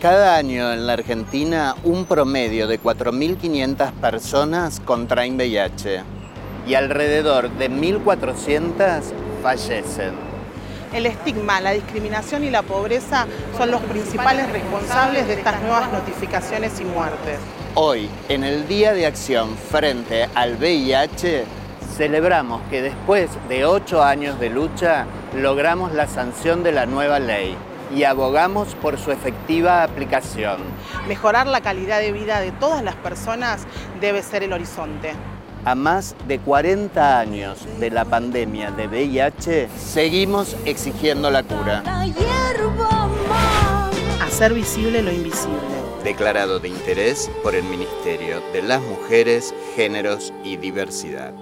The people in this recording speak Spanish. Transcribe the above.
Cada año en la Argentina un promedio de 4.500 personas contraen VIH y alrededor de 1.400 fallecen. El estigma, la discriminación y la pobreza son los principales responsables de estas nuevas notificaciones y muertes. Hoy, en el Día de Acción frente al VIH, celebramos que después de ocho años de lucha logramos la sanción de la nueva ley y abogamos por su efectiva aplicación. Mejorar la calidad de vida de todas las personas debe ser el horizonte. A más de 40 años de la pandemia de VIH, seguimos exigiendo la cura. Hacer visible lo invisible. Declarado de interés por el Ministerio de las Mujeres, Géneros y Diversidad.